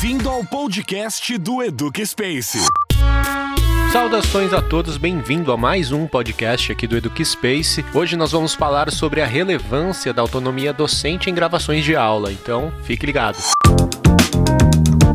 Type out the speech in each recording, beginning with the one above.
Bem-vindo ao podcast do Educa Space. Saudações a todos, bem-vindo a mais um podcast aqui do Eduque Space. Hoje nós vamos falar sobre a relevância da autonomia docente em gravações de aula, então fique ligado.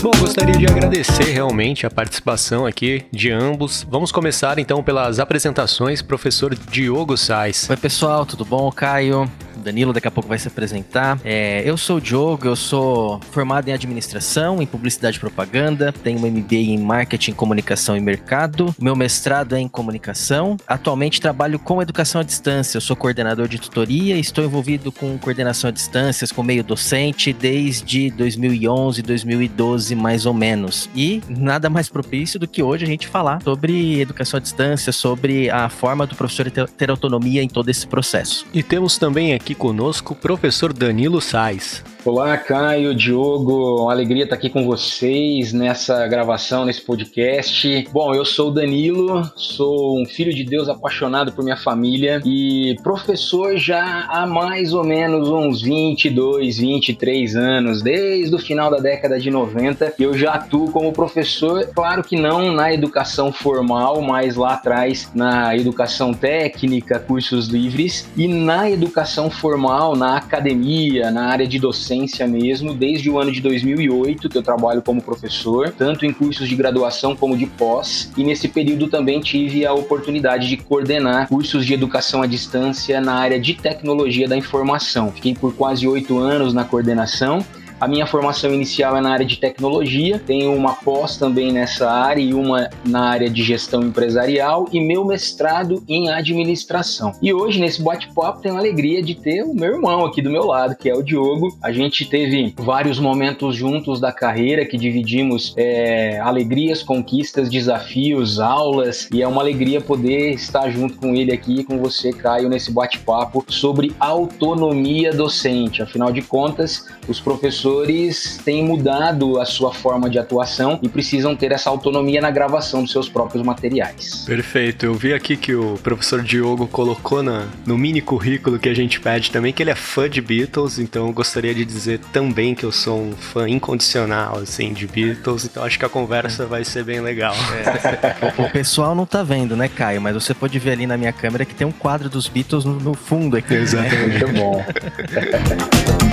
Bom, gostaria de agradecer realmente a participação aqui de ambos. Vamos começar então pelas apresentações, professor Diogo Sais. Oi pessoal, tudo bom? Caio, Danilo daqui a pouco vai se apresentar. É, eu sou o Diogo, eu sou formado em administração, em publicidade e propaganda, tenho um MBA em marketing, comunicação e mercado. Meu mestrado é em comunicação. Atualmente trabalho com educação à distância. Eu sou coordenador de tutoria estou envolvido com coordenação à distância, com meio docente desde 2011, 2012 mais ou menos. E nada mais propício do que hoje a gente falar sobre educação à distância, sobre a forma do professor ter autonomia em todo esse processo. E temos também aqui conosco o professor Danilo Sais. Olá, Caio, Diogo, uma alegria estar aqui com vocês nessa gravação, nesse podcast. Bom, eu sou o Danilo, sou um filho de Deus apaixonado por minha família e professor já há mais ou menos uns 22, 23 anos, desde o final da década de 90, eu já atuo como professor, claro que não na educação formal, mas lá atrás na educação técnica, cursos livres e na educação formal, na academia, na área de docência mesmo, desde o ano de 2008 que eu trabalho como professor, tanto em cursos de graduação como de pós, e nesse período também tive a oportunidade de coordenar cursos de educação à distância na área de tecnologia da informação. Fiquei por quase oito anos na coordenação a minha formação inicial é na área de tecnologia, tenho uma pós também nessa área e uma na área de gestão empresarial e meu mestrado em administração. E hoje, nesse bate-papo, tenho a alegria de ter o meu irmão aqui do meu lado, que é o Diogo. A gente teve vários momentos juntos da carreira que dividimos é, alegrias, conquistas, desafios, aulas, e é uma alegria poder estar junto com ele aqui, com você, Caio, nesse bate-papo sobre autonomia docente. Afinal de contas, os professores professores têm mudado a sua forma de atuação e precisam ter essa autonomia na gravação dos seus próprios materiais. Perfeito. Eu vi aqui que o professor Diogo colocou na, no mini currículo que a gente pede também que ele é fã de Beatles, então eu gostaria de dizer também que eu sou um fã incondicional assim de Beatles, então acho que a conversa vai ser bem legal. É. o, o, pessoal não tá vendo, né, Caio? Mas você pode ver ali na minha câmera que tem um quadro dos Beatles no, no fundo aqui. Exatamente. Né? Muito bom.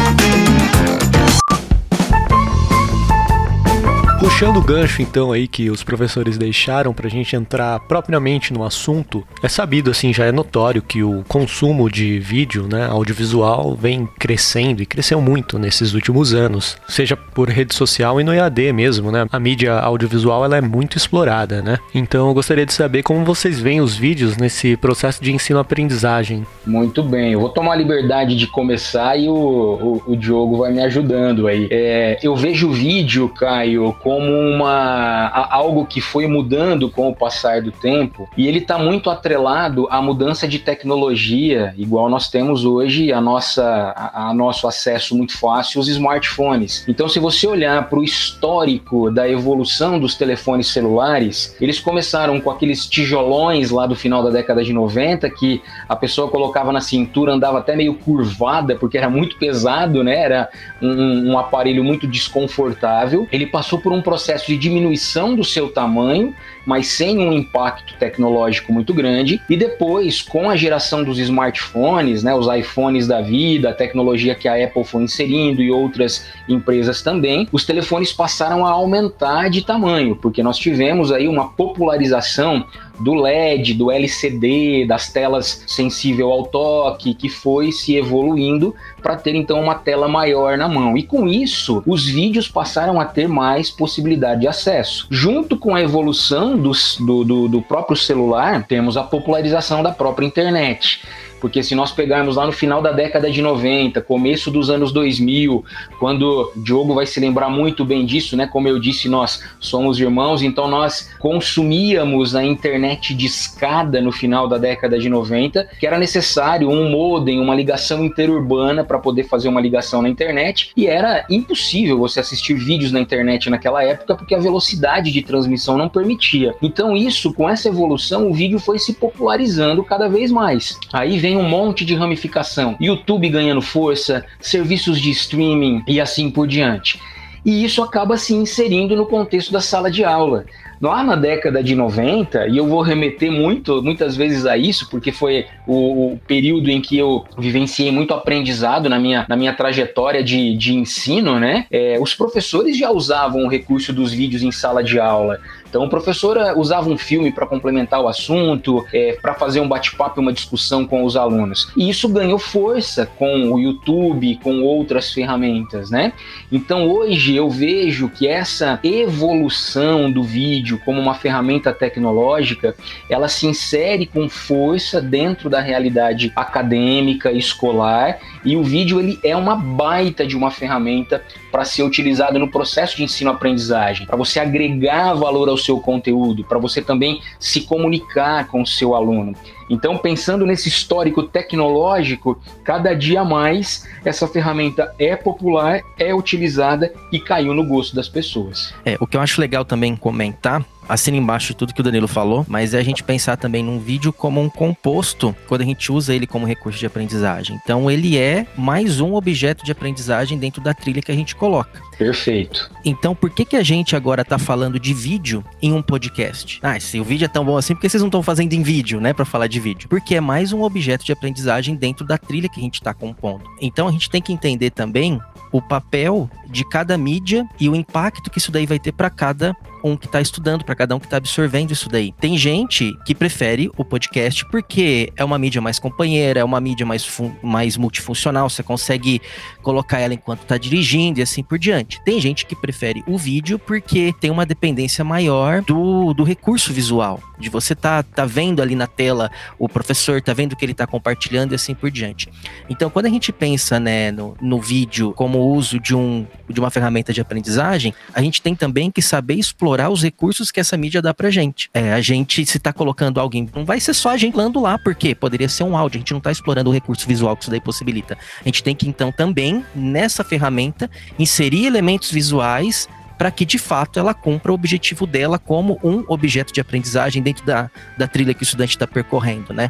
Puxando o gancho então aí que os professores deixaram para a gente entrar propriamente no assunto, é sabido assim, já é notório que o consumo de vídeo, né, audiovisual vem crescendo e cresceu muito nesses últimos anos, seja por rede social e no EAD mesmo, né? A mídia audiovisual ela é muito explorada, né? Então eu gostaria de saber como vocês veem os vídeos nesse processo de ensino-aprendizagem. Muito bem, eu vou tomar a liberdade de começar e o, o, o Diogo vai me ajudando aí. É, eu vejo o vídeo, Caio, como uma algo que foi mudando com o passar do tempo e ele está muito atrelado à mudança de tecnologia, igual nós temos hoje a nossa a, a nosso acesso muito fácil os smartphones. Então, se você olhar para o histórico da evolução dos telefones celulares, eles começaram com aqueles tijolões lá do final da década de 90 que a pessoa colocava na cintura, andava até meio curvada porque era muito pesado, né? Era um, um aparelho muito desconfortável. Ele passou por um um processo de diminuição do seu tamanho, mas sem um impacto tecnológico muito grande. E depois, com a geração dos smartphones, né, os iPhones da vida, a tecnologia que a Apple foi inserindo e outras empresas também, os telefones passaram a aumentar de tamanho, porque nós tivemos aí uma popularização do LED, do LCD, das telas sensível ao toque, que foi se evoluindo para ter então uma tela maior na mão. E com isso, os vídeos passaram a ter mais possibilidade de acesso. Junto com a evolução dos, do, do, do próprio celular, temos a popularização da própria internet. Porque se nós pegarmos lá no final da década de 90, começo dos anos 2000, quando Diogo vai se lembrar muito bem disso, né? Como eu disse, nós somos irmãos, então nós consumíamos a internet de escada no final da década de 90, que era necessário um modem, uma ligação interurbana para poder fazer uma ligação na internet, e era impossível você assistir vídeos na internet naquela época porque a velocidade de transmissão não permitia. Então isso, com essa evolução, o vídeo foi se popularizando cada vez mais. Aí vem tem um monte de ramificação. YouTube ganhando força, serviços de streaming e assim por diante. E isso acaba se inserindo no contexto da sala de aula. Lá na década de 90, e eu vou remeter muito, muitas vezes a isso, porque foi o, o período em que eu vivenciei muito aprendizado na minha, na minha trajetória de, de ensino, né? É, os professores já usavam o recurso dos vídeos em sala de aula. Então, o professor eh, usava um filme para complementar o assunto, é, para fazer um bate-papo uma discussão com os alunos. E isso ganhou força com o YouTube, com outras ferramentas, né? Então, hoje eu vejo que essa evolução do vídeo como uma ferramenta tecnológica, ela se insere com força dentro da realidade acadêmica, escolar, e o vídeo ele é uma baita de uma ferramenta para ser utilizado no processo de ensino-aprendizagem, para você agregar valor ao seu conteúdo, para você também se comunicar com o seu aluno. Então, pensando nesse histórico tecnológico, cada dia mais essa ferramenta é popular, é utilizada e caiu no gosto das pessoas. É, o que eu acho legal também comentar assina embaixo de tudo que o Danilo falou, mas é a gente pensar também num vídeo como um composto quando a gente usa ele como recurso de aprendizagem. Então ele é mais um objeto de aprendizagem dentro da trilha que a gente coloca. Perfeito. Então por que que a gente agora tá falando de vídeo em um podcast? Ah, se o vídeo é tão bom assim, por que vocês não estão fazendo em vídeo, né, para falar de vídeo? Porque é mais um objeto de aprendizagem dentro da trilha que a gente está compondo. Então a gente tem que entender também o papel de cada mídia e o impacto que isso daí vai ter para cada um que está estudando, para cada um que está absorvendo isso daí. Tem gente que prefere o podcast porque é uma mídia mais companheira, é uma mídia mais, mais multifuncional, você consegue colocar ela enquanto está dirigindo e assim por diante. Tem gente que prefere o vídeo porque tem uma dependência maior do, do recurso visual, de você tá, tá vendo ali na tela o professor, tá vendo o que ele está compartilhando e assim por diante. Então, quando a gente pensa né, no, no vídeo como uso de, um, de uma ferramenta de aprendizagem, a gente tem também que saber explorar os recursos que essa mídia dá pra gente. É, a gente, se tá colocando alguém, não vai ser só a gente falando lá, porque poderia ser um áudio, a gente não tá explorando o recurso visual que isso daí possibilita. A gente tem que, então, também, nessa ferramenta, inserir elementos visuais para que de fato ela cumpra o objetivo dela como um objeto de aprendizagem dentro da, da trilha que o estudante está percorrendo, né?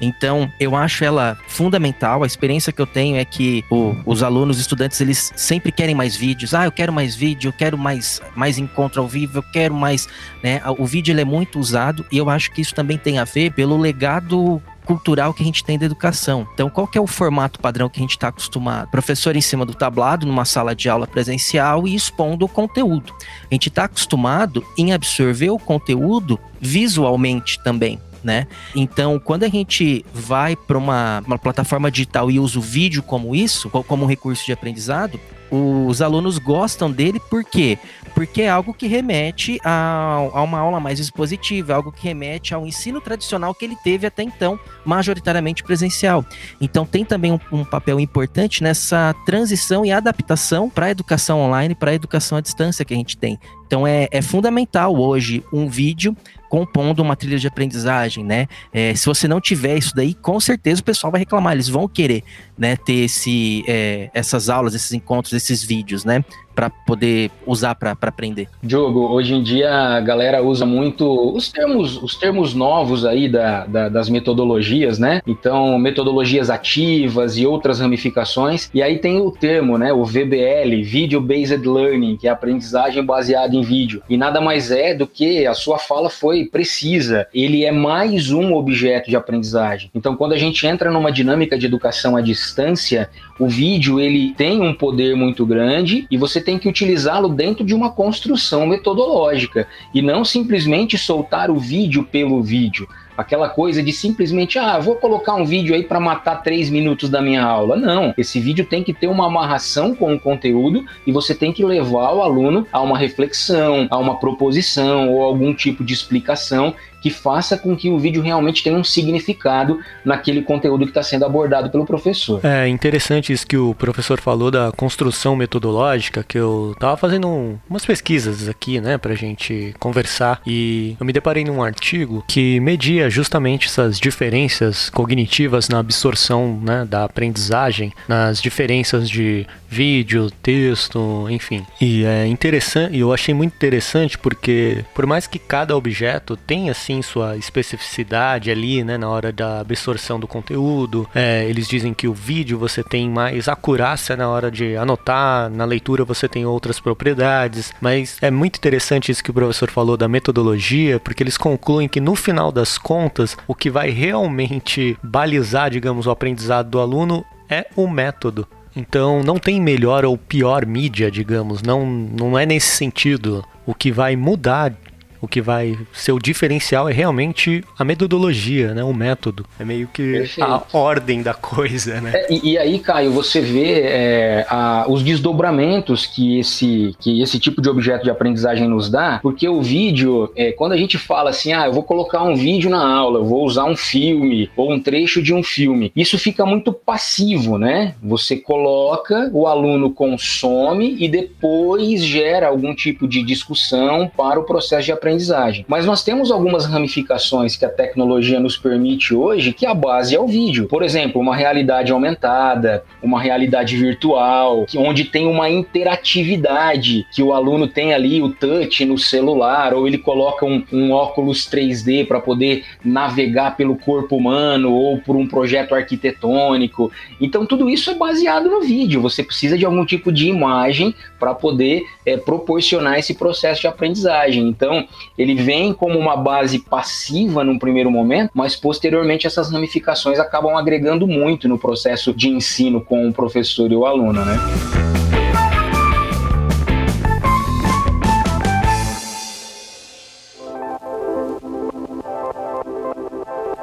Então, eu acho ela fundamental. A experiência que eu tenho é que o, os alunos, os estudantes, eles sempre querem mais vídeos. Ah, eu quero mais vídeo, eu quero mais, mais encontro ao vivo, eu quero mais. Né? O vídeo ele é muito usado e eu acho que isso também tem a ver pelo legado cultural que a gente tem da educação. Então, qual que é o formato padrão que a gente está acostumado? Professor em cima do tablado, numa sala de aula presencial e expondo o conteúdo. A gente está acostumado em absorver o conteúdo visualmente também. Né? Então, quando a gente vai para uma, uma plataforma digital e usa o vídeo como isso, como um recurso de aprendizado, os alunos gostam dele por quê? Porque é algo que remete a, a, uma aula mais expositiva, algo que remete ao ensino tradicional que ele teve até então, majoritariamente presencial. Então tem também um, um papel importante nessa transição e adaptação para a educação online, para a educação à distância que a gente tem. Então é, é fundamental hoje um vídeo compondo uma trilha de aprendizagem, né? É, se você não tiver isso daí, com certeza o pessoal vai reclamar, eles vão querer, né, ter esse, é, essas aulas, esses encontros, esses vídeos, né? Para poder usar para aprender? Diogo, hoje em dia a galera usa muito os termos, os termos novos aí da, da, das metodologias, né? Então, metodologias ativas e outras ramificações. E aí tem o termo, né? O VBL, Video Based Learning, que é aprendizagem baseada em vídeo. E nada mais é do que a sua fala foi precisa. Ele é mais um objeto de aprendizagem. Então, quando a gente entra numa dinâmica de educação à distância, o vídeo ele tem um poder muito grande e você tem que utilizá-lo dentro de uma construção metodológica e não simplesmente soltar o vídeo pelo vídeo. Aquela coisa de simplesmente, ah, vou colocar um vídeo aí para matar três minutos da minha aula. Não, esse vídeo tem que ter uma amarração com o conteúdo e você tem que levar o aluno a uma reflexão, a uma proposição ou algum tipo de explicação que faça com que o vídeo realmente tenha um significado naquele conteúdo que está sendo abordado pelo professor. É interessante isso que o professor falou da construção metodológica, que eu estava fazendo um, umas pesquisas aqui, né, a gente conversar, e eu me deparei num artigo que media justamente essas diferenças cognitivas na absorção, né, da aprendizagem, nas diferenças de vídeo, texto, enfim. E é interessante, eu achei muito interessante porque por mais que cada objeto tenha assim sua especificidade ali, né, na hora da absorção do conteúdo. É, eles dizem que o vídeo você tem mais acurácia na hora de anotar, na leitura você tem outras propriedades, mas é muito interessante isso que o professor falou da metodologia, porque eles concluem que no final das contas, o que vai realmente balizar, digamos, o aprendizado do aluno é o método. Então não tem melhor ou pior mídia, digamos, não, não é nesse sentido. O que vai mudar o que vai ser o diferencial é realmente a metodologia, né? O método. É meio que Perfeito. a ordem da coisa, né? É, e, e, aí, Caio, você vê é, a, os desdobramentos que esse, que esse tipo de objeto de aprendizagem nos dá, porque o vídeo, é, quando a gente fala assim, ah, eu vou colocar um vídeo na aula, eu vou usar um filme ou um trecho de um filme, isso fica muito passivo, né? Você coloca, o aluno consome e depois gera algum tipo de discussão para o processo de aprendizagem aprendizagem. Mas nós temos algumas ramificações que a tecnologia nos permite hoje, que a base é o vídeo. Por exemplo, uma realidade aumentada, uma realidade virtual, que, onde tem uma interatividade, que o aluno tem ali o touch no celular, ou ele coloca um, um óculos 3D para poder navegar pelo corpo humano, ou por um projeto arquitetônico. Então, tudo isso é baseado no vídeo. Você precisa de algum tipo de imagem para poder é, proporcionar esse processo de aprendizagem. Então, ele vem como uma base passiva num primeiro momento, mas posteriormente essas ramificações acabam agregando muito no processo de ensino com o professor e o aluno, né?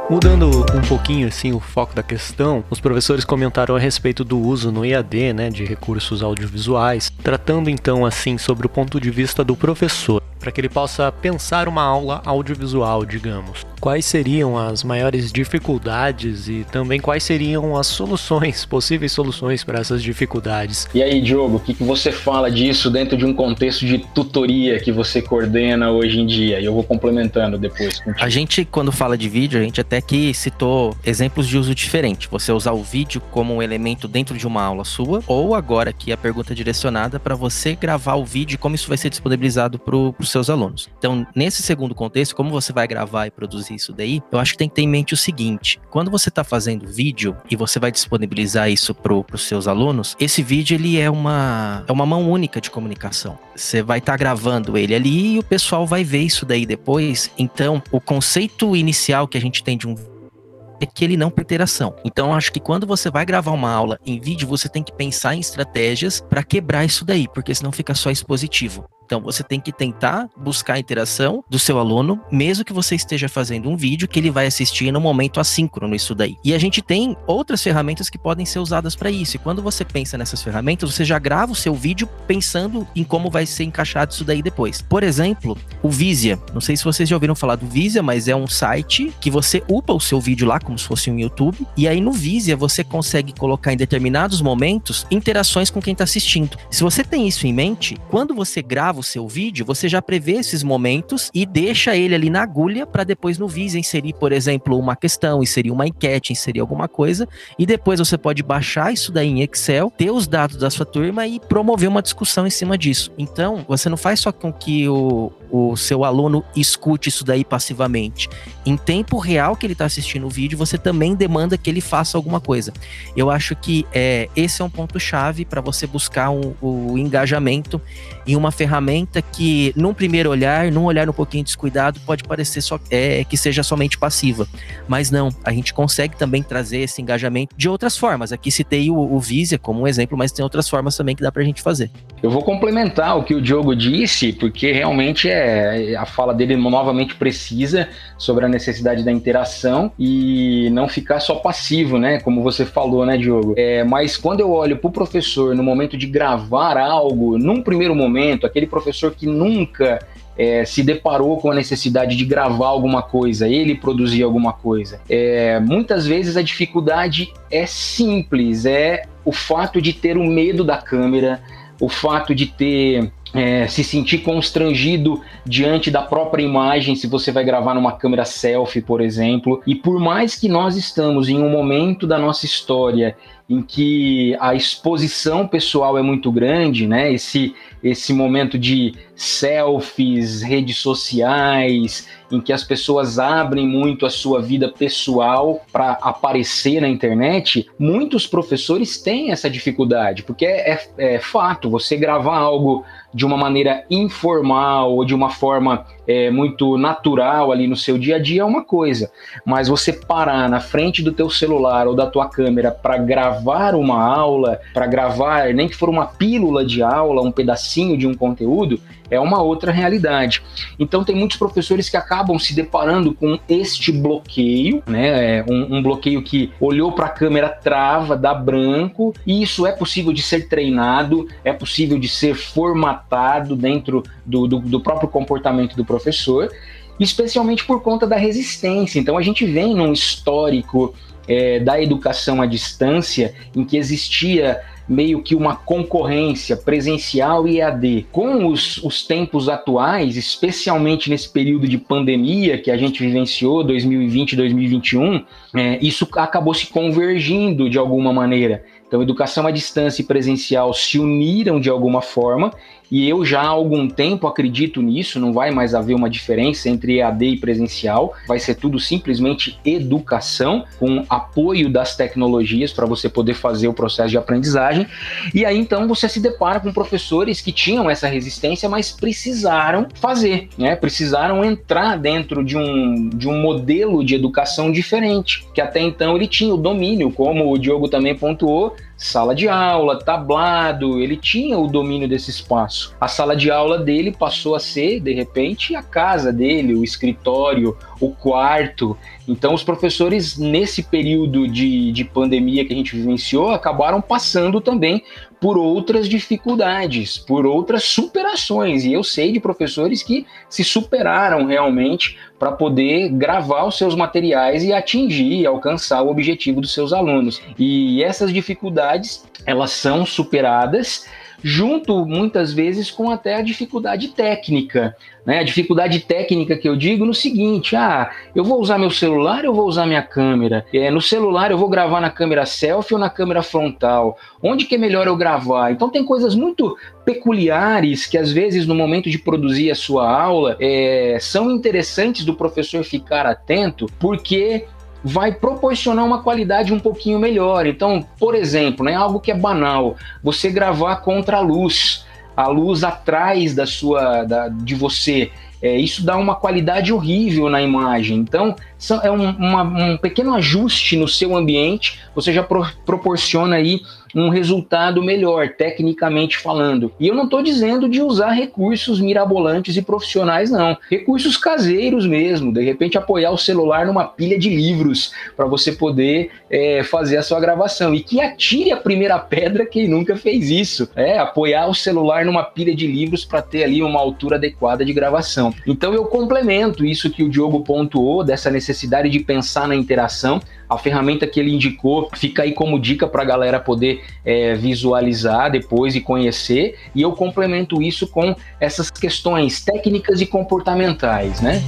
Mudando um pouquinho assim o foco da questão, os professores comentaram a respeito do uso no IAD, né, de recursos audiovisuais, tratando então assim sobre o ponto de vista do professor para que ele possa pensar uma aula audiovisual, digamos. Quais seriam as maiores dificuldades e também quais seriam as soluções, possíveis soluções para essas dificuldades? E aí, Diogo, o que, que você fala disso dentro de um contexto de tutoria que você coordena hoje em dia? E eu vou complementando depois. Contigo. A gente, quando fala de vídeo, a gente até que citou exemplos de uso diferente. Você usar o vídeo como um elemento dentro de uma aula sua, ou agora aqui a pergunta é direcionada para você gravar o vídeo, como isso vai ser disponibilizado para o seus alunos. Então, nesse segundo contexto, como você vai gravar e produzir isso daí, eu acho que tem que ter em mente o seguinte: quando você está fazendo vídeo e você vai disponibilizar isso para os seus alunos, esse vídeo ele é uma, é uma mão única de comunicação. Você vai estar tá gravando ele ali e o pessoal vai ver isso daí depois. Então, o conceito inicial que a gente tem de um é que ele não tem interação. Então, acho que quando você vai gravar uma aula em vídeo, você tem que pensar em estratégias para quebrar isso daí, porque senão fica só expositivo. Então você tem que tentar buscar a interação do seu aluno, mesmo que você esteja fazendo um vídeo que ele vai assistir no momento assíncrono isso daí. E a gente tem outras ferramentas que podem ser usadas para isso. E quando você pensa nessas ferramentas, você já grava o seu vídeo pensando em como vai ser encaixado isso daí depois. Por exemplo, o Visia. Não sei se vocês já ouviram falar do Visia, mas é um site que você upa o seu vídeo lá como se fosse um YouTube. E aí no Visia você consegue colocar em determinados momentos interações com quem está assistindo. Se você tem isso em mente, quando você grava grava o seu vídeo, você já prevê esses momentos e deixa ele ali na agulha para depois no Visa inserir, por exemplo, uma questão, inserir uma enquete, inserir alguma coisa, e depois você pode baixar isso daí em Excel, ter os dados da sua turma e promover uma discussão em cima disso. Então, você não faz só com que o, o seu aluno escute isso daí passivamente. Em tempo real que ele está assistindo o vídeo, você também demanda que ele faça alguma coisa. Eu acho que é, esse é um ponto-chave para você buscar um, o engajamento em uma ferramenta que, num primeiro olhar, num olhar um pouquinho descuidado, pode parecer só é, que seja somente passiva. Mas não, a gente consegue também trazer esse engajamento de outras formas. Aqui citei o, o Visia como um exemplo, mas tem outras formas também que dá para a gente fazer. Eu vou complementar o que o Diogo disse, porque realmente é a fala dele novamente precisa sobre a necessidade da interação e não ficar só passivo, né? Como você falou, né, Diogo? É, mas quando eu olho para o professor no momento de gravar algo, num primeiro momento, aquele professor que nunca é, se deparou com a necessidade de gravar alguma coisa, ele produzir alguma coisa. É, muitas vezes a dificuldade é simples, é o fato de ter o medo da câmera, o fato de ter é, se sentir constrangido diante da própria imagem, se você vai gravar numa câmera selfie, por exemplo. E por mais que nós estamos em um momento da nossa história em que a exposição pessoal é muito grande, né? Esse, esse momento de selfies, redes sociais, em que as pessoas abrem muito a sua vida pessoal para aparecer na internet, muitos professores têm essa dificuldade, porque é, é, é fato, você gravar algo de uma maneira informal ou de uma forma é, muito natural ali no seu dia a dia é uma coisa, mas você parar na frente do teu celular ou da tua câmera para gravar uma aula, para gravar nem que for uma pílula de aula, um pedacinho de um conteúdo, é uma outra realidade. Então tem muitos professores que acabam se deparando com este bloqueio, né? É um, um bloqueio que olhou para a câmera trava, dá branco, e isso é possível de ser treinado, é possível de ser formatado dentro do, do, do próprio comportamento do professor, especialmente por conta da resistência. Então a gente vem num histórico é, da educação à distância em que existia meio que uma concorrência presencial e EAD. Com os, os tempos atuais, especialmente nesse período de pandemia que a gente vivenciou, 2020 2021, é, isso acabou se convergindo de alguma maneira. Então, educação à distância e presencial se uniram de alguma forma e eu já há algum tempo acredito nisso, não vai mais haver uma diferença entre EAD e presencial, vai ser tudo simplesmente educação, com apoio das tecnologias para você poder fazer o processo de aprendizagem. E aí então você se depara com professores que tinham essa resistência, mas precisaram fazer, né? Precisaram entrar dentro de um, de um modelo de educação diferente, que até então ele tinha o domínio, como o Diogo também pontuou, sala de aula, tablado, ele tinha o domínio desse espaço. A sala de aula dele passou a ser, de repente, a casa dele, o escritório, o quarto. Então, os professores, nesse período de, de pandemia que a gente vivenciou, acabaram passando também por outras dificuldades, por outras superações. E eu sei de professores que se superaram realmente para poder gravar os seus materiais e atingir e alcançar o objetivo dos seus alunos. E essas dificuldades, elas são superadas junto muitas vezes com até a dificuldade técnica. Né? A dificuldade técnica que eu digo no seguinte: ah, eu vou usar meu celular, eu vou usar minha câmera. É, no celular eu vou gravar na câmera selfie ou na câmera frontal. Onde que é melhor eu gravar? Então tem coisas muito peculiares que às vezes no momento de produzir a sua aula é, são interessantes do professor ficar atento, porque vai proporcionar uma qualidade um pouquinho melhor. Então, por exemplo, né, algo que é banal, você gravar contra a luz, a luz atrás da sua, da, de você. É, isso dá uma qualidade horrível na imagem. Então, é um, uma, um pequeno ajuste no seu ambiente, você já pro, proporciona aí um resultado melhor, tecnicamente falando. E eu não estou dizendo de usar recursos mirabolantes e profissionais, não. Recursos caseiros mesmo. De repente, apoiar o celular numa pilha de livros para você poder é, fazer a sua gravação. E que atire a primeira pedra quem nunca fez isso. É, apoiar o celular numa pilha de livros para ter ali uma altura adequada de gravação. Então, eu complemento isso que o Diogo pontuou, dessa necessidade de pensar na interação. A ferramenta que ele indicou fica aí como dica para a galera poder é, visualizar depois e conhecer. E eu complemento isso com essas questões técnicas e comportamentais, né?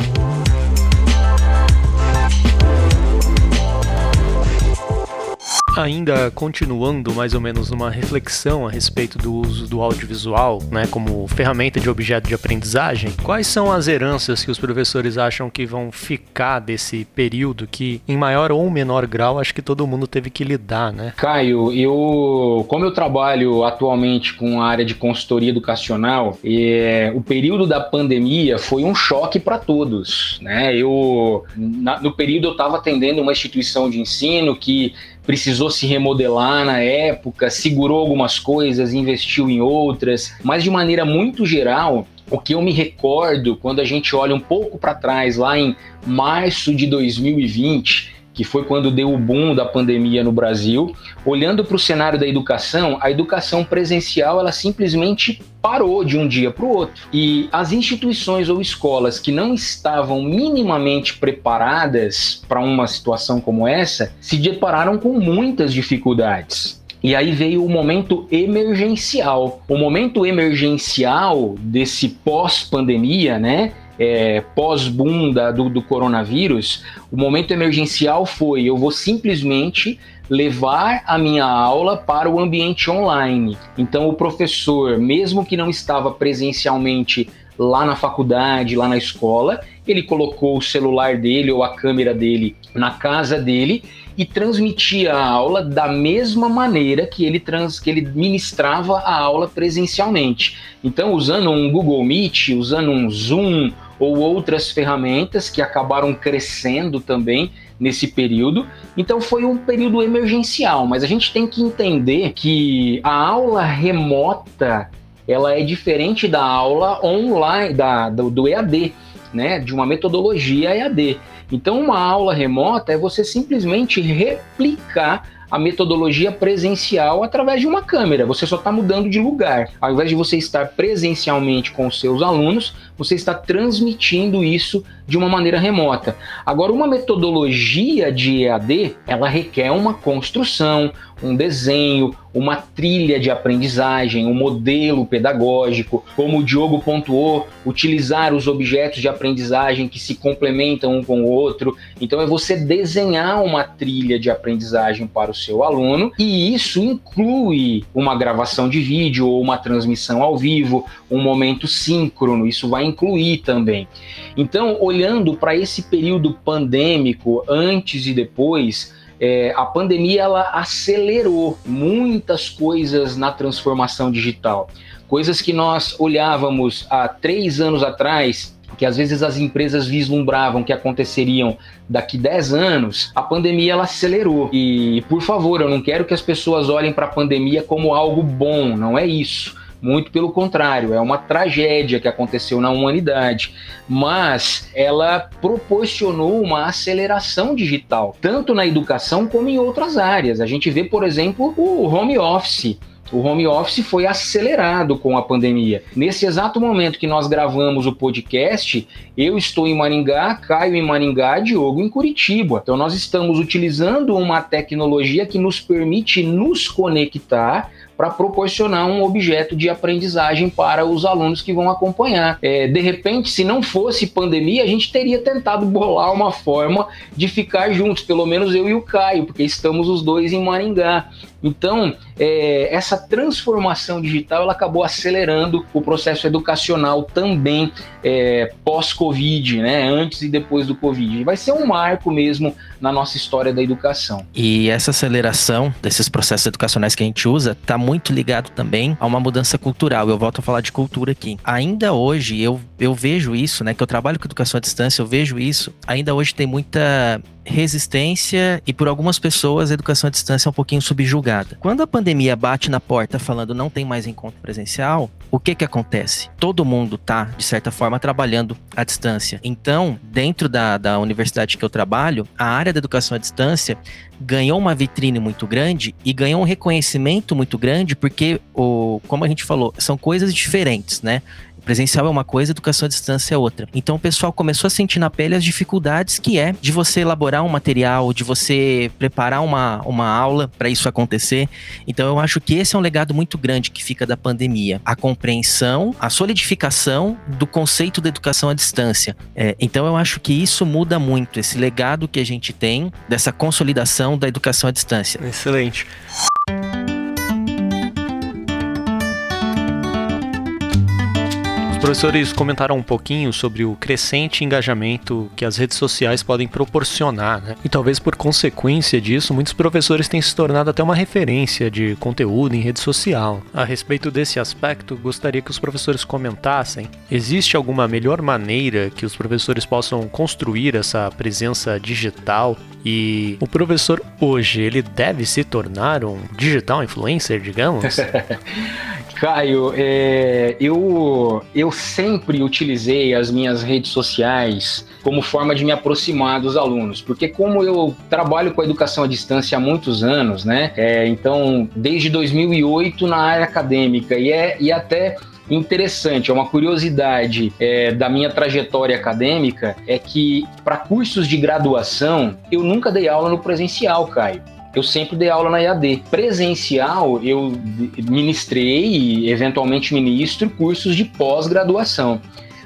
Ainda continuando mais ou menos numa reflexão a respeito do uso do audiovisual, né, como ferramenta de objeto de aprendizagem, quais são as heranças que os professores acham que vão ficar desse período que, em maior ou menor grau, acho que todo mundo teve que lidar, né? Caio, eu, como eu trabalho atualmente com a área de consultoria educacional, é, o período da pandemia foi um choque para todos, né? Eu, na, no período eu estava atendendo uma instituição de ensino que precisou se remodelar na época, segurou algumas coisas, investiu em outras, mas de maneira muito geral, o que eu me recordo quando a gente olha um pouco para trás, lá em março de 2020, que foi quando deu o boom da pandemia no Brasil, olhando para o cenário da educação, a educação presencial ela simplesmente parou de um dia para o outro. E as instituições ou escolas que não estavam minimamente preparadas para uma situação como essa se depararam com muitas dificuldades. E aí veio o momento emergencial. O momento emergencial desse pós-pandemia, né? É, pós-boom do, do coronavírus, o momento emergencial foi: eu vou simplesmente levar a minha aula para o ambiente online. Então, o professor, mesmo que não estava presencialmente lá na faculdade, lá na escola, ele colocou o celular dele ou a câmera dele na casa dele e transmitia a aula da mesma maneira que ele, trans, que ele ministrava a aula presencialmente. Então, usando um Google Meet, usando um Zoom ou outras ferramentas que acabaram crescendo também nesse período. Então foi um período emergencial, mas a gente tem que entender que a aula remota ela é diferente da aula online da, do, do EAD, né? De uma metodologia EAD. Então, uma aula remota é você simplesmente replicar a metodologia presencial através de uma câmera. Você só está mudando de lugar. Ao invés de você estar presencialmente com os seus alunos, você está transmitindo isso de uma maneira remota. Agora, uma metodologia de EAD, ela requer uma construção, um desenho, uma trilha de aprendizagem, um modelo pedagógico, como o Diogo pontuou, utilizar os objetos de aprendizagem que se complementam um com o outro. Então, é você desenhar uma trilha de aprendizagem para o seu aluno, e isso inclui uma gravação de vídeo ou uma transmissão ao vivo, um momento síncrono, isso vai incluir também. Então, olhando para esse período pandêmico, antes e depois, é, a pandemia ela acelerou muitas coisas na transformação digital. Coisas que nós olhávamos há três anos atrás, que às vezes as empresas vislumbravam que aconteceriam daqui 10 anos, a pandemia ela acelerou. E, por favor, eu não quero que as pessoas olhem para a pandemia como algo bom, não é isso muito pelo contrário, é uma tragédia que aconteceu na humanidade, mas ela proporcionou uma aceleração digital, tanto na educação como em outras áreas. A gente vê, por exemplo, o home office. O home office foi acelerado com a pandemia. Nesse exato momento que nós gravamos o podcast, eu estou em Maringá, Caio em Maringá, Diogo em Curitiba. Então nós estamos utilizando uma tecnologia que nos permite nos conectar para proporcionar um objeto de aprendizagem para os alunos que vão acompanhar. É, de repente, se não fosse pandemia, a gente teria tentado bolar uma forma de ficar juntos, pelo menos eu e o Caio, porque estamos os dois em Maringá. Então, é, essa transformação digital ela acabou acelerando o processo educacional também é, pós-Covid, né? antes e depois do Covid. Vai ser um marco mesmo na nossa história da educação. E essa aceleração desses processos educacionais que a gente usa está ligado também a uma mudança cultural. Eu volto a falar de cultura aqui. Ainda hoje eu, eu vejo isso, né? Que eu trabalho com educação à distância, eu vejo isso. Ainda hoje tem muita resistência e por algumas pessoas a educação à distância é um pouquinho subjugada. Quando a pandemia bate na porta falando não tem mais encontro presencial, o que que acontece? Todo mundo tá, de certa forma, trabalhando à distância. Então, dentro da, da universidade que eu trabalho, a área da educação à distância ganhou uma vitrine muito grande e ganhou um reconhecimento muito grande porque, o, como a gente falou, são coisas diferentes, né? Presencial é uma coisa, educação à distância é outra. Então o pessoal começou a sentir na pele as dificuldades que é de você elaborar um material, de você preparar uma, uma aula para isso acontecer. Então eu acho que esse é um legado muito grande que fica da pandemia. A compreensão, a solidificação do conceito da educação à distância. É, então eu acho que isso muda muito, esse legado que a gente tem dessa consolidação da educação à distância. Excelente. Os professores comentaram um pouquinho sobre o crescente engajamento que as redes sociais podem proporcionar, né? E talvez por consequência disso, muitos professores têm se tornado até uma referência de conteúdo em rede social. A respeito desse aspecto, gostaria que os professores comentassem: existe alguma melhor maneira que os professores possam construir essa presença digital? E o professor hoje, ele deve se tornar um digital influencer, digamos? Caio, é, eu, eu sempre utilizei as minhas redes sociais como forma de me aproximar dos alunos, porque como eu trabalho com a educação à distância há muitos anos, né? É, então, desde 2008 na área acadêmica e, é, e até interessante, é uma curiosidade é, da minha trajetória acadêmica, é que para cursos de graduação eu nunca dei aula no presencial, Caio eu sempre dei aula na EAD. Presencial, eu ministrei e eventualmente ministro cursos de pós-graduação.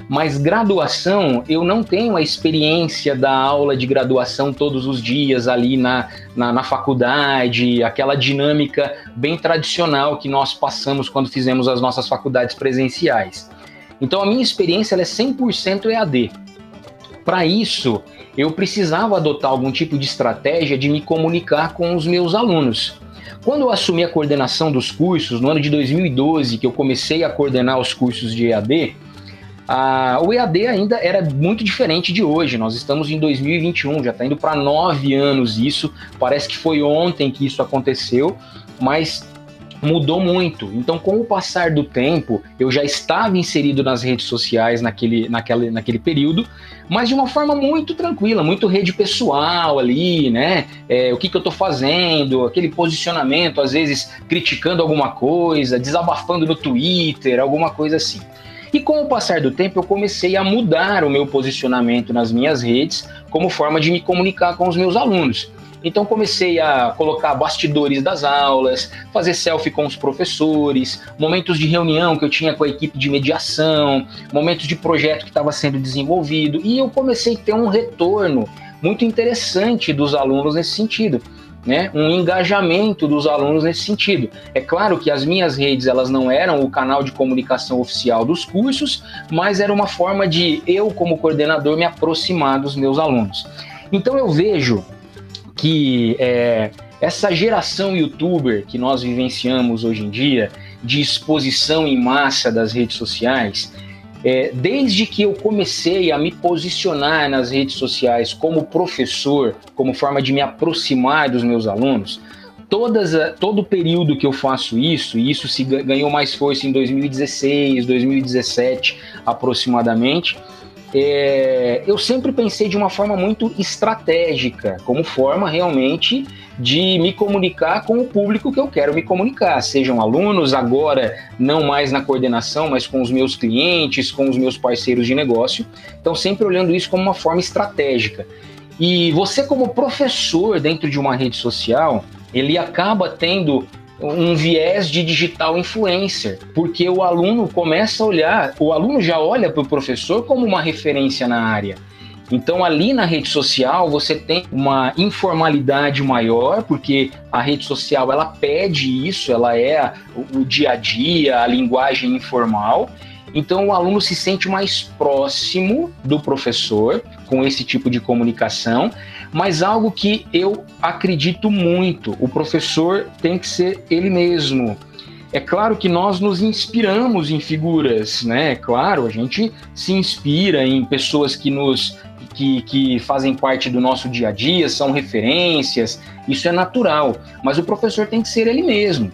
Mas graduação, eu não tenho a experiência da aula de graduação todos os dias ali na, na, na, faculdade, aquela dinâmica bem tradicional que nós passamos quando fizemos as nossas faculdades presenciais. Então a minha experiência é 100% EAD. Para isso, eu precisava adotar algum tipo de estratégia de me comunicar com os meus alunos. Quando eu assumi a coordenação dos cursos, no ano de 2012, que eu comecei a coordenar os cursos de EAD, a, o EAD ainda era muito diferente de hoje. Nós estamos em 2021, já está indo para nove anos isso. Parece que foi ontem que isso aconteceu, mas mudou muito. Então, com o passar do tempo, eu já estava inserido nas redes sociais naquele, naquele, naquele período, mas de uma forma muito tranquila, muito rede pessoal ali, né? É, o que, que eu estou fazendo, aquele posicionamento, às vezes criticando alguma coisa, desabafando no Twitter, alguma coisa assim. E com o passar do tempo, eu comecei a mudar o meu posicionamento nas minhas redes como forma de me comunicar com os meus alunos. Então comecei a colocar bastidores das aulas, fazer selfie com os professores, momentos de reunião que eu tinha com a equipe de mediação, momentos de projeto que estava sendo desenvolvido, e eu comecei a ter um retorno muito interessante dos alunos nesse sentido. Né, um engajamento dos alunos nesse sentido. É claro que as minhas redes elas não eram o canal de comunicação oficial dos cursos, mas era uma forma de eu como coordenador me aproximar dos meus alunos. Então eu vejo que é, essa geração youtuber que nós vivenciamos hoje em dia, de exposição em massa das redes sociais, é, desde que eu comecei a me posicionar nas redes sociais como professor, como forma de me aproximar dos meus alunos, todas, todo o período que eu faço isso, e isso se ganhou mais força em 2016, 2017 aproximadamente, é, eu sempre pensei de uma forma muito estratégica, como forma realmente de me comunicar com o público que eu quero me comunicar, sejam alunos, agora não mais na coordenação, mas com os meus clientes, com os meus parceiros de negócio. Então, sempre olhando isso como uma forma estratégica. E você, como professor dentro de uma rede social, ele acaba tendo um viés de digital influencer, porque o aluno começa a olhar, o aluno já olha para o professor como uma referência na área. Então, ali na rede social, você tem uma informalidade maior, porque a rede social ela pede isso, ela é o, dia a dia, a linguagem informal. Então, o aluno se sente mais próximo do professor com esse tipo de comunicação, mas algo que eu acredito muito: o professor tem que ser ele mesmo. É claro que nós nos inspiramos em figuras, né? Claro, a gente se inspira em pessoas que nos que, que fazem parte do nosso dia a dia, são referências, isso é natural. Mas o professor tem que ser ele mesmo.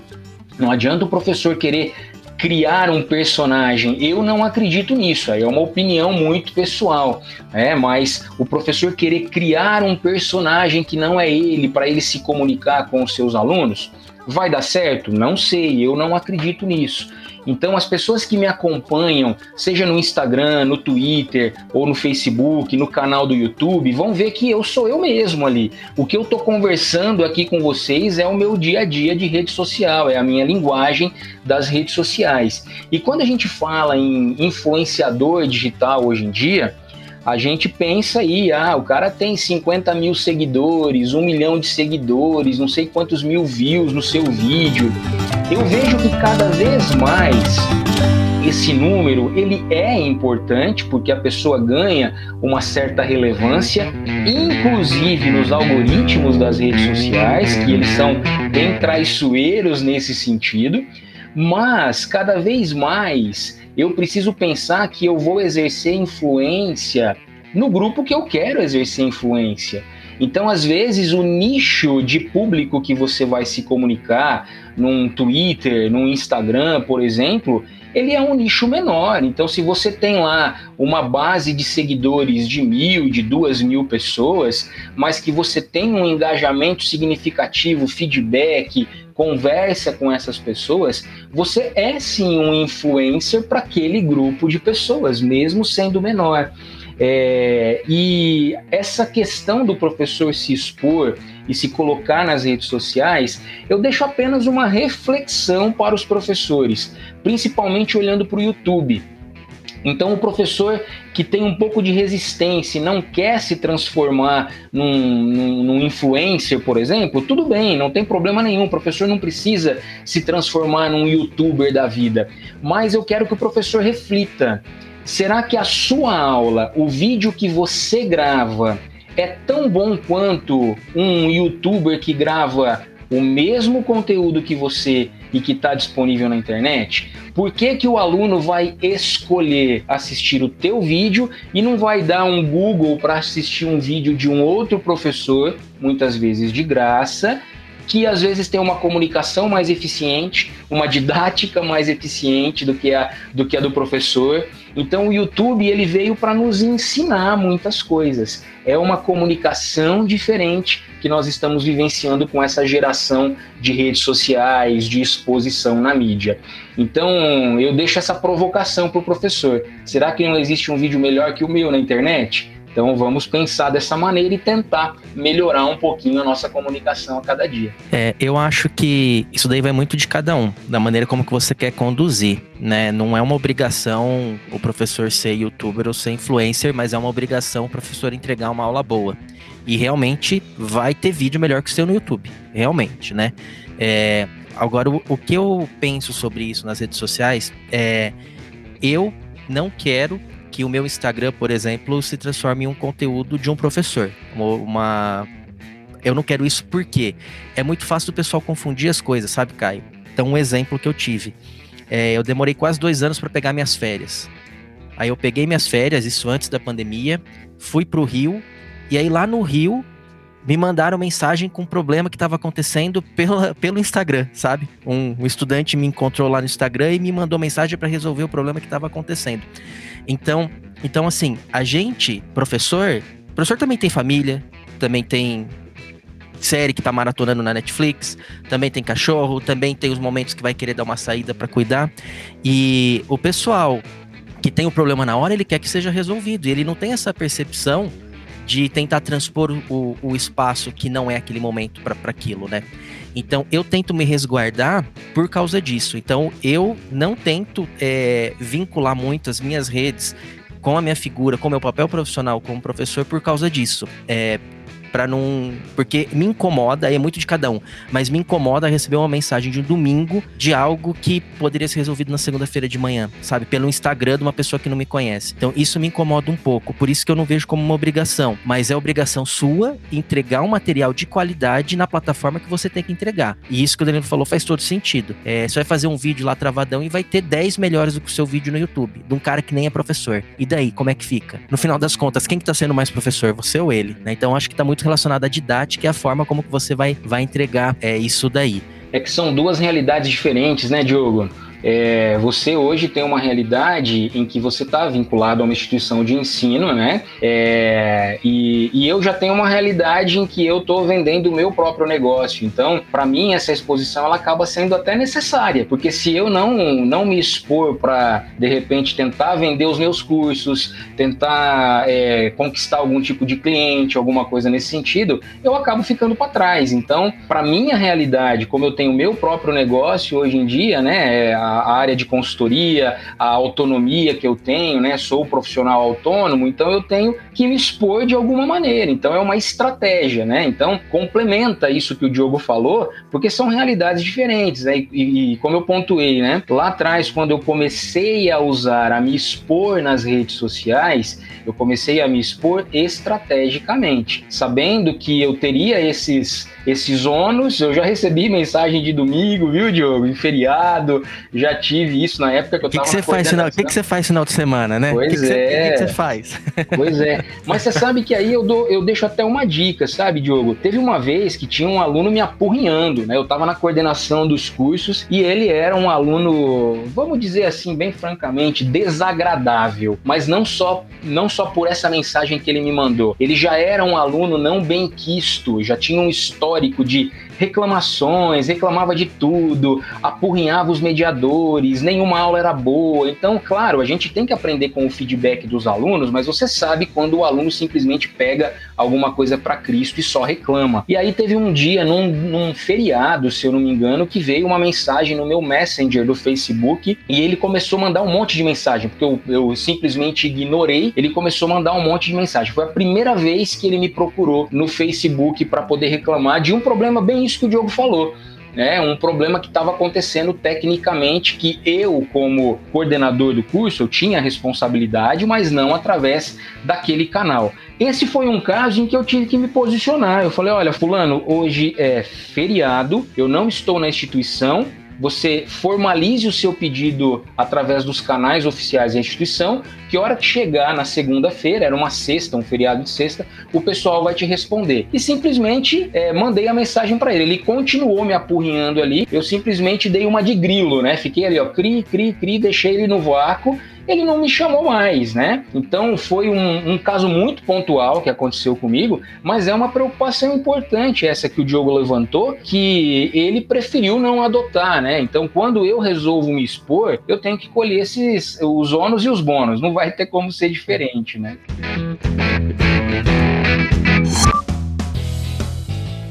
Não adianta o professor querer criar um personagem. Eu não acredito nisso, aí é uma opinião muito pessoal, é, mas o professor querer criar um personagem que não é ele para ele se comunicar com os seus alunos, vai dar certo? Não sei, eu não acredito nisso. Então, as pessoas que me acompanham, seja no Instagram, no Twitter ou no Facebook, no canal do YouTube, vão ver que eu sou eu mesmo ali. O que eu estou conversando aqui com vocês é o meu dia a dia de rede social, é a minha linguagem das redes sociais. E quando a gente fala em influenciador digital hoje em dia, a gente pensa aí, ah, o cara tem 50 mil seguidores, um milhão de seguidores, não sei quantos mil views no seu vídeo. Eu vejo que cada vez mais esse número ele é importante porque a pessoa ganha uma certa relevância, inclusive nos algoritmos das redes sociais, que eles são bem traiçoeiros nesse sentido, mas cada vez mais eu preciso pensar que eu vou exercer influência no grupo que eu quero exercer influência. Então, às vezes, o nicho de público que você vai se comunicar num Twitter, num Instagram, por exemplo, ele é um nicho menor. Então, se você tem lá uma base de seguidores de mil, de duas mil pessoas, mas que você tem um engajamento significativo, feedback, conversa com essas pessoas, você é sim um influencer para aquele grupo de pessoas, mesmo sendo menor. É, e essa questão do professor se expor e se colocar nas redes sociais, eu deixo apenas uma reflexão para os professores, principalmente olhando para o YouTube. Então, o professor que tem um pouco de resistência e não quer se transformar num, num, num, influencer, por exemplo, tudo bem, não tem problema nenhum. O professor não precisa se transformar num youtuber da vida. Mas eu quero que o professor reflita. Será que a sua aula, o vídeo que você grava, é tão bom quanto um youtuber que grava o mesmo conteúdo que você e que está disponível na internet? Por que, que o aluno vai escolher assistir o teu vídeo e não vai dar um Google para assistir um vídeo de um outro professor, muitas vezes de graça, que às vezes tem uma comunicação mais eficiente, uma didática mais eficiente do que a do, que a do professor. Então o YouTube ele veio para nos ensinar muitas coisas. É uma comunicação diferente que nós estamos vivenciando com essa geração de redes sociais, de exposição na mídia. Então eu deixo essa provocação para o professor. Será que não existe um vídeo melhor que o meu na internet? Então vamos pensar dessa maneira e tentar melhorar um pouquinho a nossa comunicação a cada dia. É, eu acho que isso daí vai muito de cada um, da maneira como que você quer conduzir, né? Não é uma obrigação o professor ser youtuber ou ser influencer, mas é uma obrigação o professor entregar uma aula boa. E realmente vai ter vídeo melhor que o seu no YouTube, realmente, né? É, agora, o, o que eu penso sobre isso nas redes sociais é eu não quero que o meu Instagram, por exemplo, se transforme em um conteúdo de um professor. Uma. Eu não quero isso porque é muito fácil do pessoal confundir as coisas, sabe, Caio? Então, um exemplo que eu tive. É, eu demorei quase dois anos para pegar minhas férias. Aí eu peguei minhas férias, isso antes da pandemia, fui para o Rio, e aí lá no Rio me mandaram mensagem com um problema que estava acontecendo pela, pelo Instagram, sabe? Um, um, estudante me encontrou lá no Instagram e me mandou mensagem para resolver o problema que estava acontecendo. Então, então assim, a gente, professor, professor também tem família, também tem série que tá maratonando na Netflix, também tem cachorro, também tem os momentos que vai querer dar uma saída para cuidar. E o pessoal que tem o problema na hora, ele quer que seja resolvido. E ele não tem essa percepção de tentar transpor o, o espaço que não é aquele momento para aquilo, né? Então eu tento me resguardar por causa disso. Então eu não tento é, vincular muito as minhas redes com a minha figura, com o meu papel profissional como professor por causa disso. É, para não. Porque me incomoda, é muito de cada um, mas me incomoda receber uma mensagem de um domingo de algo que poderia ser resolvido na segunda-feira de manhã, sabe? Pelo Instagram de uma pessoa que não me conhece. Então isso me incomoda um pouco. Por isso que eu não vejo como uma obrigação, mas é obrigação sua entregar um material de qualidade na plataforma que você tem que entregar. E isso que o Danilo falou faz todo sentido. É, você vai fazer um vídeo lá travadão e vai ter 10 melhores do que o seu vídeo no YouTube, de um cara que nem é professor. E daí, como é que fica? No final das contas, quem que tá sendo mais professor, você ou ele? Né? Então acho que tá muito relacionado à didática e a forma como você vai, vai entregar é, isso daí. É que são duas realidades diferentes, né, Diogo? É, você hoje tem uma realidade em que você está vinculado a uma instituição de ensino, né? É, e, e, eu já tenho uma realidade em que eu estou vendendo o meu próprio negócio. Então, para mim, essa exposição ela acaba sendo até necessária, porque se eu não, não me expor para, de repente, tentar vender os meus cursos, tentar é, conquistar algum tipo de cliente, alguma coisa nesse sentido, eu acabo ficando para trás. Então, para minha realidade, como eu tenho o meu próprio negócio hoje em dia, né? A área de consultoria, a autonomia que eu tenho, né? Sou profissional autônomo, então eu tenho que me expor de alguma maneira. Então é uma estratégia, né? Então complementa isso que o Diogo falou, porque são realidades diferentes, né? E, e como eu pontuei, né? Lá atrás, quando eu comecei a usar, a me expor nas redes sociais, eu comecei a me expor estrategicamente, sabendo que eu teria esses esses ônus. Eu já recebi mensagem de domingo, viu, Diogo? Em feriado, já tive isso na época que eu que tava que você faz final, O que, que você faz final de semana, né? Pois que que é. O que, você faz? Pois é. Mas você sabe que aí eu, dou, eu deixo até uma dica, sabe, Diogo? Teve uma vez que tinha um aluno me apurrinhando, né? Eu tava na coordenação dos cursos e ele era um aluno, vamos dizer assim, bem francamente, desagradável. Mas não só, não só por essa mensagem que ele me mandou. Ele já era um aluno não bem quisto, já tinha um histórico de reclamações, reclamava de tudo, apurrinhava os mediadores, nenhuma aula era boa. Então, claro, a gente tem que aprender com o feedback dos alunos, mas você sabe quando o aluno simplesmente pega alguma coisa para Cristo e só reclama. E aí teve um dia, num, num feriado, se eu não me engano, que veio uma mensagem no meu Messenger do Facebook e ele começou a mandar um monte de mensagem, porque eu, eu simplesmente ignorei. Ele começou a mandar um monte de mensagem. Foi a primeira vez que ele me procurou no Facebook para poder reclamar de um problema bem isso que o Diogo falou né, um problema que estava acontecendo tecnicamente, que eu, como coordenador do curso, eu tinha responsabilidade, mas não através daquele canal. Esse foi um caso em que eu tive que me posicionar. Eu falei: olha, Fulano, hoje é feriado, eu não estou na instituição, você formalize o seu pedido através dos canais oficiais da instituição, que hora que chegar na segunda-feira, era uma sexta, um feriado de sexta, o pessoal vai te responder. E simplesmente é, mandei a mensagem para ele. Ele continuou me apurrinhando ali, eu simplesmente dei uma de grilo, né? Fiquei ali, ó, cri, cri, cri, deixei ele no vácuo ele não me chamou mais, né? Então foi um, um, caso muito pontual que aconteceu comigo, mas é uma preocupação importante essa que o Diogo levantou, que ele preferiu não adotar, né? Então quando eu resolvo me expor, eu tenho que colher esses os ônus e os bônus, não vai ter como ser diferente, né?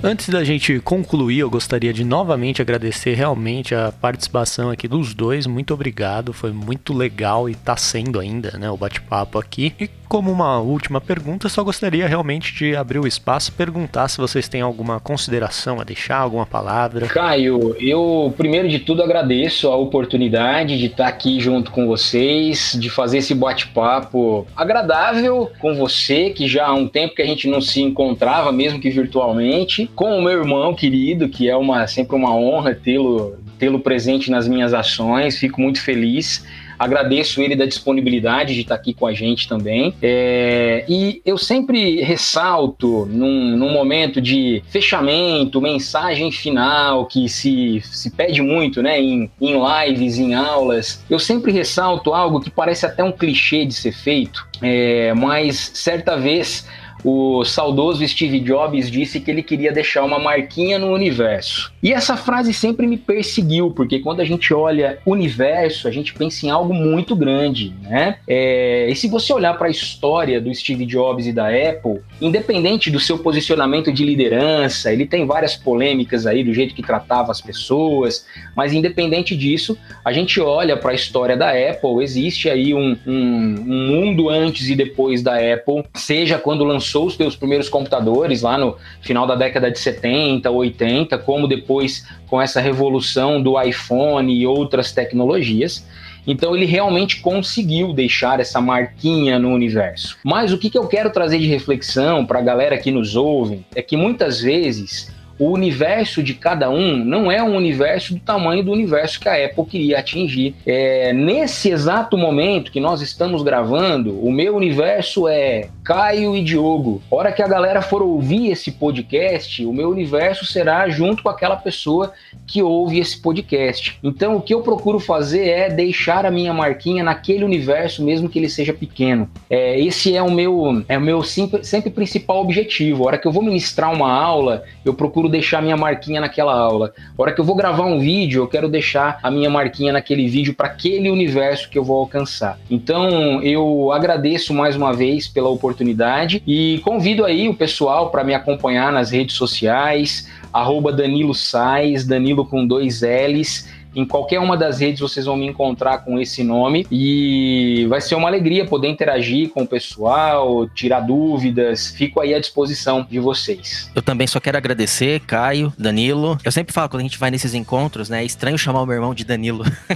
Antes da gente concluir, eu gostaria de novamente agradecer realmente a participação aqui dos dois. Muito obrigado, foi muito legal e está sendo ainda, né, o bate-papo aqui. E como uma última pergunta, só gostaria realmente de abrir o espaço, perguntar se vocês têm alguma consideração a deixar, alguma palavra. Caio, eu primeiro de tudo agradeço a oportunidade de estar aqui junto com vocês, de fazer esse bate-papo agradável com você, que já há um tempo que a gente não se encontrava, mesmo que virtualmente, com o meu irmão querido, que é uma sempre uma honra tê-lo tê-lo presente nas minhas ações, fico muito feliz. Agradeço ele da disponibilidade de estar aqui com a gente também. É, e eu sempre ressalto, num, num, momento de fechamento, mensagem final, que se, se pede muito né, em, em lives, em aulas, eu sempre ressalto algo que parece até um clichê de ser feito, é, mas certa vez o saudoso Steve Jobs disse que ele queria deixar uma marquinha no universo. E essa frase sempre me perseguiu, porque quando a gente olha universo, a gente pensa em algo muito grande, né? É, e se você olhar para a história do Steve Jobs e da Apple, independente do seu posicionamento de liderança, ele tem várias polêmicas aí do jeito que tratava as pessoas, mas independente disso, a gente olha para a história da Apple, existe aí um, um, um mundo antes e depois da Apple, seja quando lançou lançou os seus primeiros computadores lá no final da década de 70, 80, como depois com essa revolução do iPhone e outras tecnologias. Então ele realmente conseguiu deixar essa marquinha no universo. Mas o que, que eu quero trazer de reflexão para a galera que nos ouve é que muitas vezes o universo de cada um não é um universo do tamanho do universo que a Apple queria atingir. É, nesse exato momento que nós estamos gravando, o meu universo é Caio e Diogo. Hora que a galera for ouvir esse podcast, o meu universo será junto com aquela pessoa que ouve esse podcast. Então, o que eu procuro fazer é deixar a minha marquinha naquele universo, mesmo que ele seja pequeno. É, esse é o meu, é o meu sempre, sempre principal objetivo. Hora que eu vou ministrar uma aula, eu procuro procuro deixar minha marquinha naquela aula. A hora que eu vou gravar um vídeo, eu quero deixar a minha marquinha naquele vídeo para aquele universo que eu vou alcançar. Então, eu agradeço mais uma vez pela oportunidade e convido aí o pessoal para me acompanhar nas redes sociais, arroba Danilo Sais, Danilo com dois L's. Em qualquer uma das redes vocês vão me encontrar com esse nome e vai ser uma alegria poder interagir com o pessoal, tirar dúvidas. Fico aí à disposição de vocês. Eu também só quero agradecer, Caio, Danilo. Eu sempre falo quando a gente vai nesses encontros, né? É estranho chamar o meu irmão de Danilo.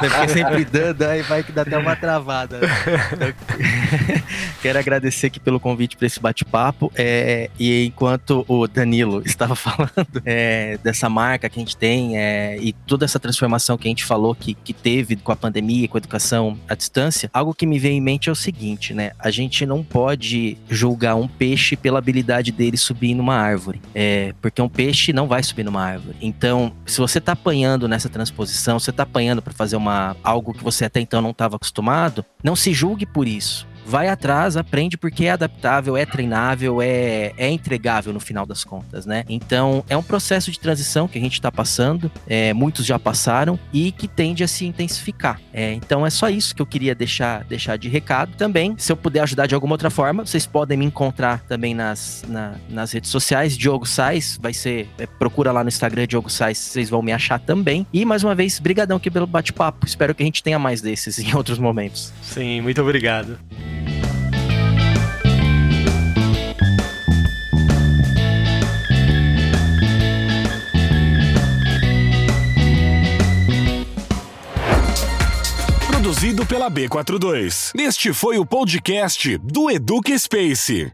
Porque sempre dando, aí vai que dá até uma travada. quero agradecer aqui pelo convite para esse bate-papo. É, e enquanto o Danilo estava falando é, dessa marca que a gente tem é, e toda essa transformação que a gente falou que, que teve com a pandemia, com a educação à distância, algo que me veio em mente é o seguinte, né? A gente não pode julgar um peixe pela habilidade dele subir numa árvore. É, porque um peixe não vai subir numa árvore. Então, se você tá apanhando nessa transposição, você tá apanhando para fazer uma algo que você até então não estava acostumado, não se julgue por isso vai atrás, aprende porque é adaptável, é treinável, é, é entregável no final das contas, né? Então é um processo de transição que a gente está passando, é, muitos já passaram e que tende a se intensificar. É, então é só isso que eu queria deixar, deixar de recado também. Se eu puder ajudar de alguma outra forma, vocês podem me encontrar também nas, na, nas redes sociais. Diogo Sais, vai ser. É, procura lá no Instagram Diogo Sais, vocês vão me achar também. E mais uma vez, brigadão aqui pelo bate-papo. Espero que a gente tenha mais desses em outros momentos. Sim, muito obrigado. Produzido pela B42. Este foi o podcast do Educa Space.